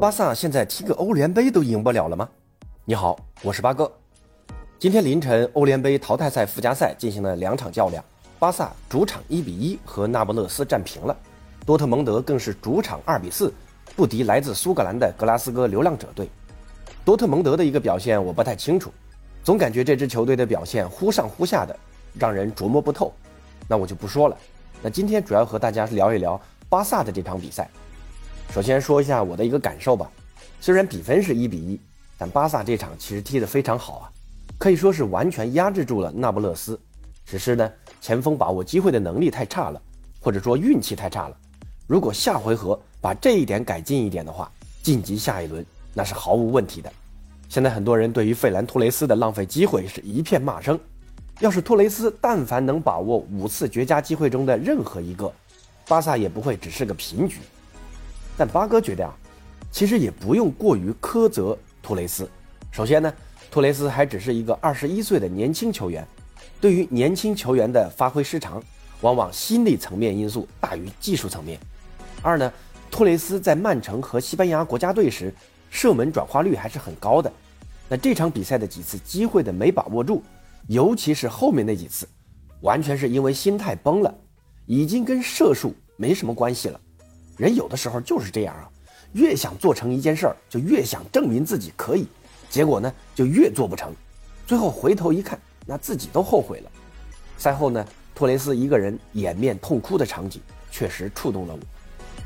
巴萨现在踢个欧联杯都赢不了了吗？你好，我是八哥。今天凌晨，欧联杯淘汰赛附加赛进行了两场较量，巴萨主场一比一和那不勒斯战平了，多特蒙德更是主场二比四不敌来自苏格兰的格拉斯哥流浪者队。多特蒙德的一个表现我不太清楚，总感觉这支球队的表现忽上忽下的，让人琢磨不透。那我就不说了。那今天主要和大家聊一聊巴萨的这场比赛。首先说一下我的一个感受吧，虽然比分是一比一，但巴萨这场其实踢得非常好啊，可以说是完全压制住了那不勒斯。只是呢，前锋把握机会的能力太差了，或者说运气太差了。如果下回合把这一点改进一点的话，晋级下一轮那是毫无问题的。现在很多人对于费兰托雷斯的浪费机会是一片骂声。要是托雷斯但凡能把握五次绝佳机会中的任何一个，巴萨也不会只是个平局。但八哥觉得啊，其实也不用过于苛责托雷斯。首先呢，托雷斯还只是一个二十一岁的年轻球员，对于年轻球员的发挥失常，往往心理层面因素大于技术层面。二呢，托雷斯在曼城和西班牙国家队时，射门转化率还是很高的。那这场比赛的几次机会的没把握住，尤其是后面那几次，完全是因为心态崩了，已经跟射术没什么关系了。人有的时候就是这样啊，越想做成一件事儿，就越想证明自己可以，结果呢就越做不成，最后回头一看，那自己都后悔了。赛后呢，托雷斯一个人掩面痛哭的场景确实触动了我。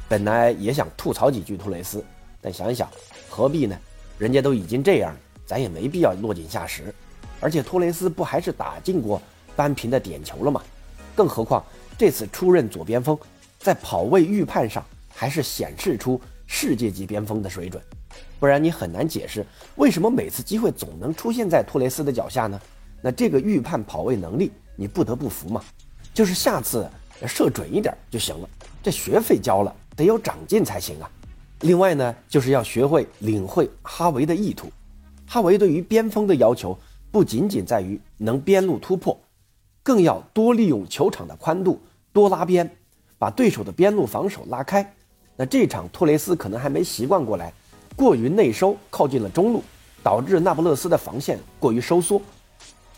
本来也想吐槽几句托雷斯，但想一想，何必呢？人家都已经这样了，咱也没必要落井下石。而且托雷斯不还是打进过扳平的点球了吗？更何况这次出任左边锋，在跑位预判上。还是显示出世界级边锋的水准，不然你很难解释为什么每次机会总能出现在托雷斯的脚下呢？那这个预判跑位能力，你不得不服嘛。就是下次射准一点就行了，这学费交了，得有长进才行啊。另外呢，就是要学会领会哈维的意图。哈维对于边锋的要求不仅仅在于能边路突破，更要多利用球场的宽度，多拉边，把对手的边路防守拉开。那这场托雷斯可能还没习惯过来，过于内收，靠近了中路，导致那不勒斯的防线过于收缩。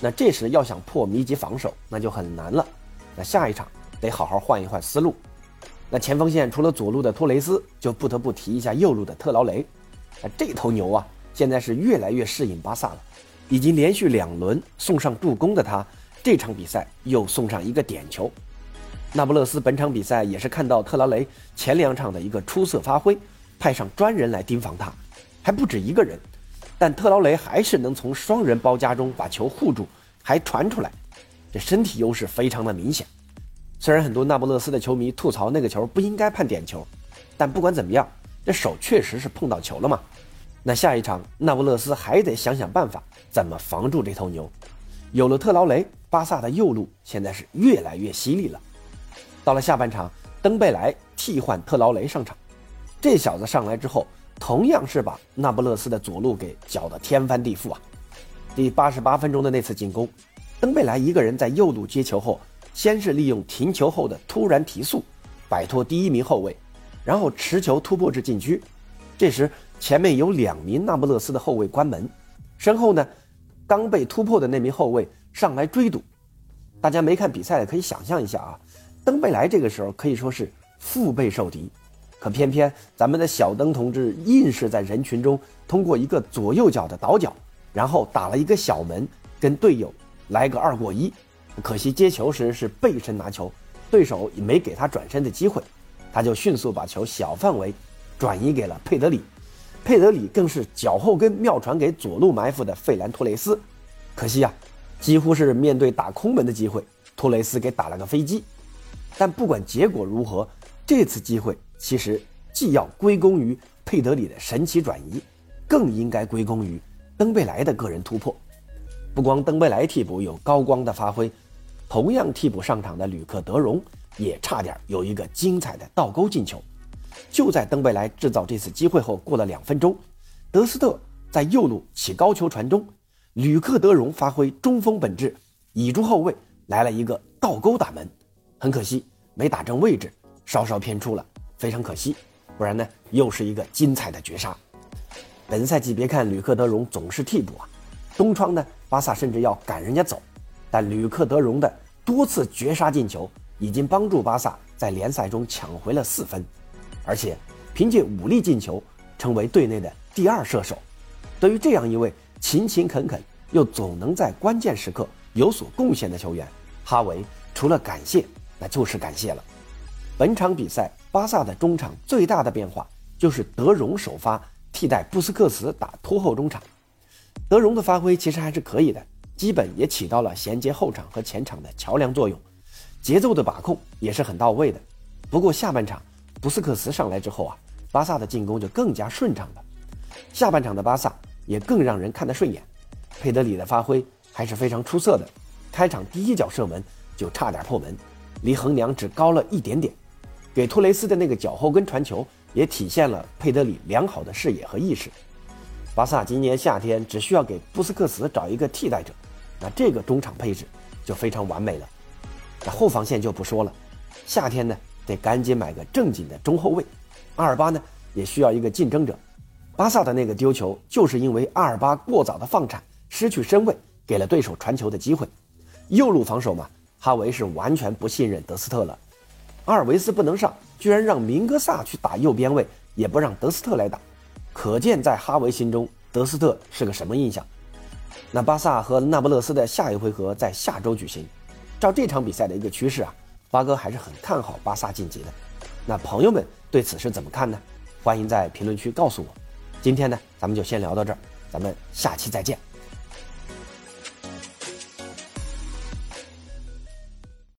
那这时要想破密集防守，那就很难了。那下一场得好好换一换思路。那前锋线除了左路的托雷斯，就不得不提一下右路的特劳雷。那这头牛啊，现在是越来越适应巴萨了，已经连续两轮送上助攻的他，这场比赛又送上一个点球。那不勒斯本场比赛也是看到特劳雷前两场的一个出色发挥，派上专人来盯防他，还不止一个人，但特劳雷还是能从双人包夹中把球护住，还传出来，这身体优势非常的明显。虽然很多那不勒斯的球迷吐槽那个球不应该判点球，但不管怎么样，这手确实是碰到球了嘛。那下一场那不勒斯还得想想办法怎么防住这头牛。有了特劳雷，巴萨的右路现在是越来越犀利了。到了下半场，登贝莱替换特劳雷上场，这小子上来之后，同样是把那不勒斯的左路给搅得天翻地覆啊！第八十八分钟的那次进攻，登贝莱一个人在右路接球后，先是利用停球后的突然提速，摆脱第一名后卫，然后持球突破至禁区。这时前面有两名那不勒斯的后卫关门，身后呢，刚被突破的那名后卫上来追堵。大家没看比赛的可以想象一下啊！登贝莱这个时候可以说是腹背受敌，可偏偏咱们的小登同志硬是在人群中通过一个左右脚的倒脚，然后打了一个小门，跟队友来个二过一。可惜接球时是背身拿球，对手也没给他转身的机会，他就迅速把球小范围转移给了佩德里，佩德里更是脚后跟妙传给左路埋伏的费兰托雷斯。可惜啊，几乎是面对打空门的机会，托雷斯给打了个飞机。但不管结果如何，这次机会其实既要归功于佩德里的神奇转移，更应该归功于登贝莱的个人突破。不光登贝莱替补有高光的发挥，同样替补上场的吕克德容也差点有一个精彩的倒钩进球。就在登贝莱制造这次机会后，过了两分钟，德斯特在右路起高球传中，吕克德容发挥中锋本质，倚住后卫来了一个倒钩打门。很可惜没打正位置，稍稍偏出了，非常可惜，不然呢又是一个精彩的绝杀。本赛季别看吕克·德容总是替补啊，东窗呢，巴萨甚至要赶人家走，但吕克·德容的多次绝杀进球已经帮助巴萨在联赛中抢回了四分，而且凭借五粒进球成为队内的第二射手。对于这样一位勤勤恳恳又总能在关键时刻有所贡献的球员，哈维除了感谢，那就是感谢了。本场比赛，巴萨的中场最大的变化就是德容首发替代布斯克茨打拖后中场。德容的发挥其实还是可以的，基本也起到了衔接后场和前场的桥梁作用，节奏的把控也是很到位的。不过下半场布斯克茨上来之后啊，巴萨的进攻就更加顺畅了。下半场的巴萨也更让人看得顺眼，佩德里的发挥还是非常出色的，开场第一脚射门就差点破门，离横梁只高了一点点。给托雷斯的那个脚后跟传球，也体现了佩德里良好的视野和意识。巴萨今年夏天只需要给布斯克茨找一个替代者，那这个中场配置就非常完美了。那后防线就不说了，夏天呢得赶紧买个正经的中后卫。阿尔巴呢也需要一个竞争者。巴萨的那个丢球，就是因为阿尔巴过早的放铲，失去身位，给了对手传球的机会。右路防守嘛，哈维是完全不信任德斯特了。阿尔维斯不能上，居然让明哥萨去打右边位，也不让德斯特来打，可见在哈维心中，德斯特是个什么印象？那巴萨和那不勒斯的下一回合在下周举行，照这场比赛的一个趋势啊，八哥还是很看好巴萨晋级的。那朋友们对此是怎么看呢？欢迎在评论区告诉我。今天呢，咱们就先聊到这儿，咱们下期再见。